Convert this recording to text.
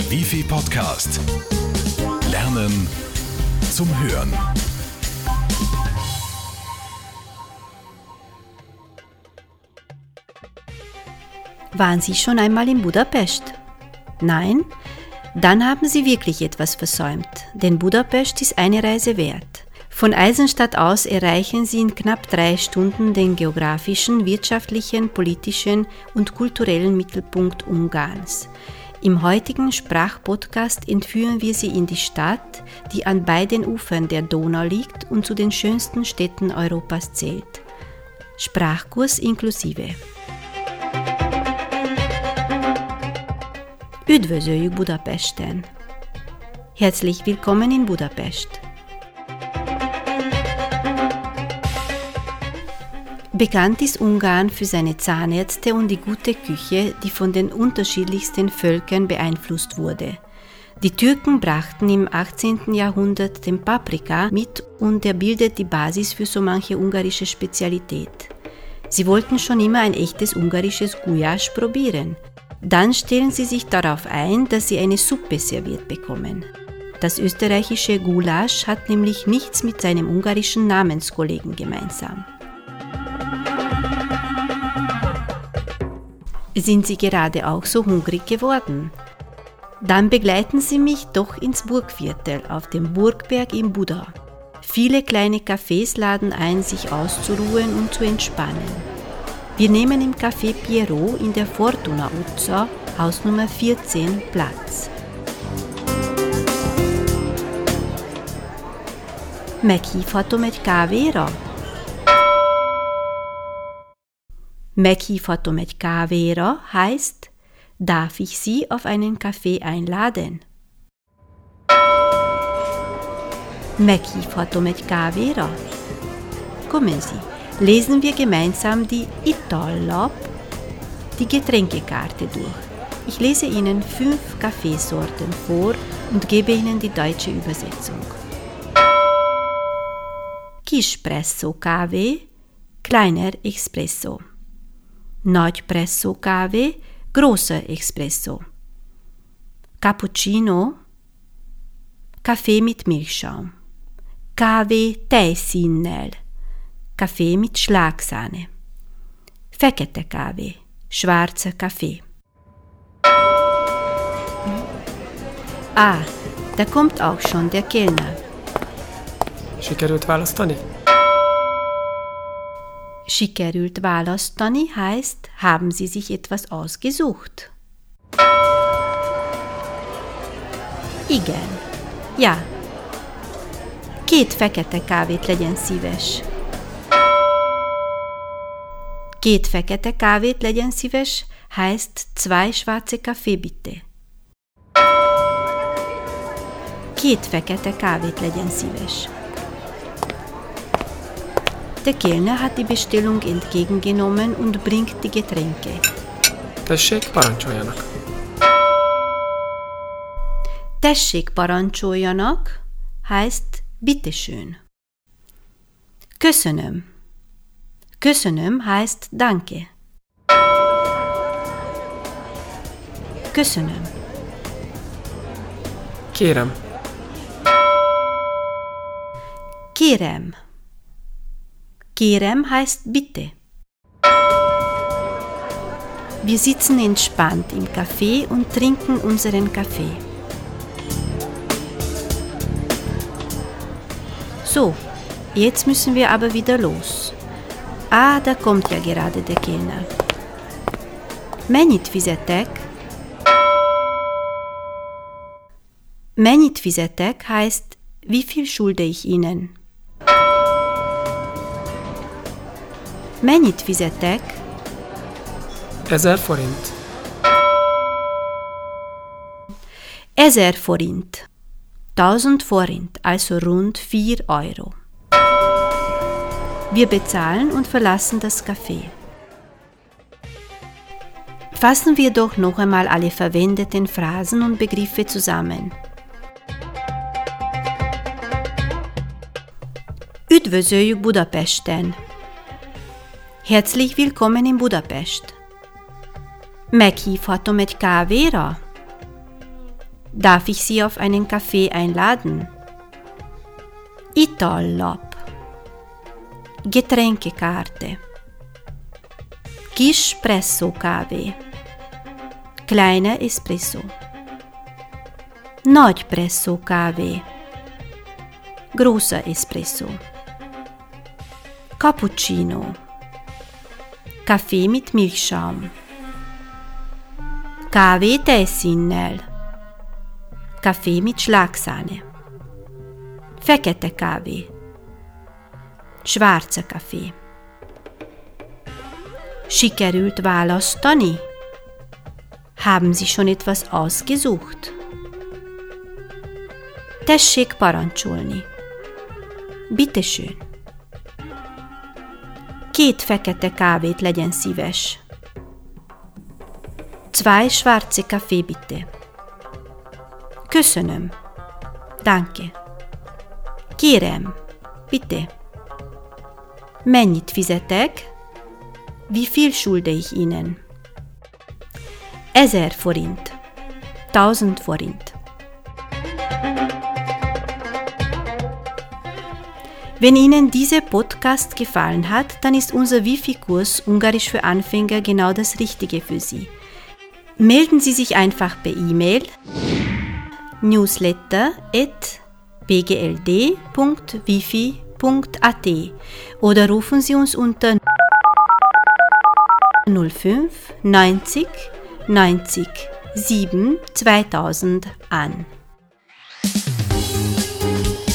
Der Wifi Podcast. Lernen zum Hören. Waren Sie schon einmal in Budapest? Nein? Dann haben Sie wirklich etwas versäumt, denn Budapest ist eine Reise wert. Von Eisenstadt aus erreichen Sie in knapp drei Stunden den geografischen, wirtschaftlichen, politischen und kulturellen Mittelpunkt Ungarns. Im heutigen Sprachpodcast entführen wir Sie in die Stadt, die an beiden Ufern der Donau liegt und zu den schönsten Städten Europas zählt. Sprachkurs inklusive. Üdvözöljük Budapesten! Herzlich willkommen in Budapest! Bekannt ist Ungarn für seine Zahnärzte und die gute Küche, die von den unterschiedlichsten Völkern beeinflusst wurde. Die Türken brachten im 18. Jahrhundert den Paprika mit und er bildet die Basis für so manche ungarische Spezialität. Sie wollten schon immer ein echtes ungarisches Gulasch probieren – dann stellen sie sich darauf ein, dass sie eine Suppe serviert bekommen. Das österreichische Gulasch hat nämlich nichts mit seinem ungarischen Namenskollegen gemeinsam. Sind Sie gerade auch so hungrig geworden? Dann begleiten Sie mich doch ins Burgviertel auf dem Burgberg im Buddha. Viele kleine Cafés laden ein, sich auszuruhen und zu entspannen. Wir nehmen im Café Pierrot in der Fortuna Uzza, Haus Nummer 14, Platz. Meghívhatom kávéra? Meghívhatom egy kávéra heißt, darf ich Sie auf einen Kaffee einladen? Meghívhatom egy kávéra? Kommen Sie lesen wir gemeinsam die Itallab, die Getränkekarte durch. Ich lese Ihnen fünf Kaffeesorten vor und gebe Ihnen die deutsche Übersetzung. Kispresso Kaffee, kleiner Espresso. Nagy-Presso Kaffee, großer Espresso. Cappuccino, Kaffee mit Milchschaum. Kaffee tejszínnel. Kaffee mit Schlagsahne. Fekete Kaffee, schwarzer Kaffee. Ah, da kommt auch schon der Kellner. Sikerült választani? Sikerült választani heißt, haben Sie sich etwas ausgesucht? Igen. Ja. Két fekete kávét legyen szíves. Két fekete kávét legyen szíves, heißt zwei schwarze Kaffee bitte. Két fekete kávét legyen szíves. Der Kellner hat die Bestellung entgegengenommen und bringt die Getränke. Tessék, parancsoljanak! Tessék, parancsoljanak heißt bitteschön. Köszönöm. Köszönöm heißt Danke. Köszönöm. Kérem. Kérem. Kérem heißt bitte. Wir sitzen entspannt im Café und trinken unseren Kaffee. So, jetzt müssen wir aber wieder los. Ah, da kommt ja gerade der Kellner. Mennyit fizetek? Mennyit fizetek heißt, wie viel schulde ich Ihnen? Mennyit fizetek? Ezer forint. Ezer forint. 1000 Forint, also rund 4 Euro. Wir bezahlen und verlassen das Café. Fassen wir doch noch einmal alle verwendeten Phrasen und Begriffe zusammen. Üdvözöljük Budapesten! Herzlich willkommen in Budapest! Meghívhatom egy kávéra? Darf ich Sie auf einen Kaffee einladen? Italob. Getränkekarte. Gispresso Kaffee. Kleiner Espresso. Nordpresso Kaffee. Großer Espresso. Cappuccino. Kaffee mit Milchschaum. Kaffee Tessinnel. Kaffee mit Schlagsahne. Fekete Kaffee. Schwarzer Kaffee. Sikerült választani? Haben Sie schon etwas ausgesucht? Tessék parancsolni. Bitteschön. Két fekete kávét legyen szíves. Zwei schwarze Kaffee bitte. Köszönöm. Danke. Kérem, bitte. Mennyit fizetek? Wie viel schulde ich Ihnen? Ezer forint. Tausend forint. Wenn Ihnen dieser Podcast gefallen hat, dann ist unser Wifi-Kurs Ungarisch für Anfänger genau das Richtige für Sie. Melden Sie sich einfach per E-Mail newsletter.bgld.wifi.at oder rufen Sie uns unter 05 90 90 7 2000 an.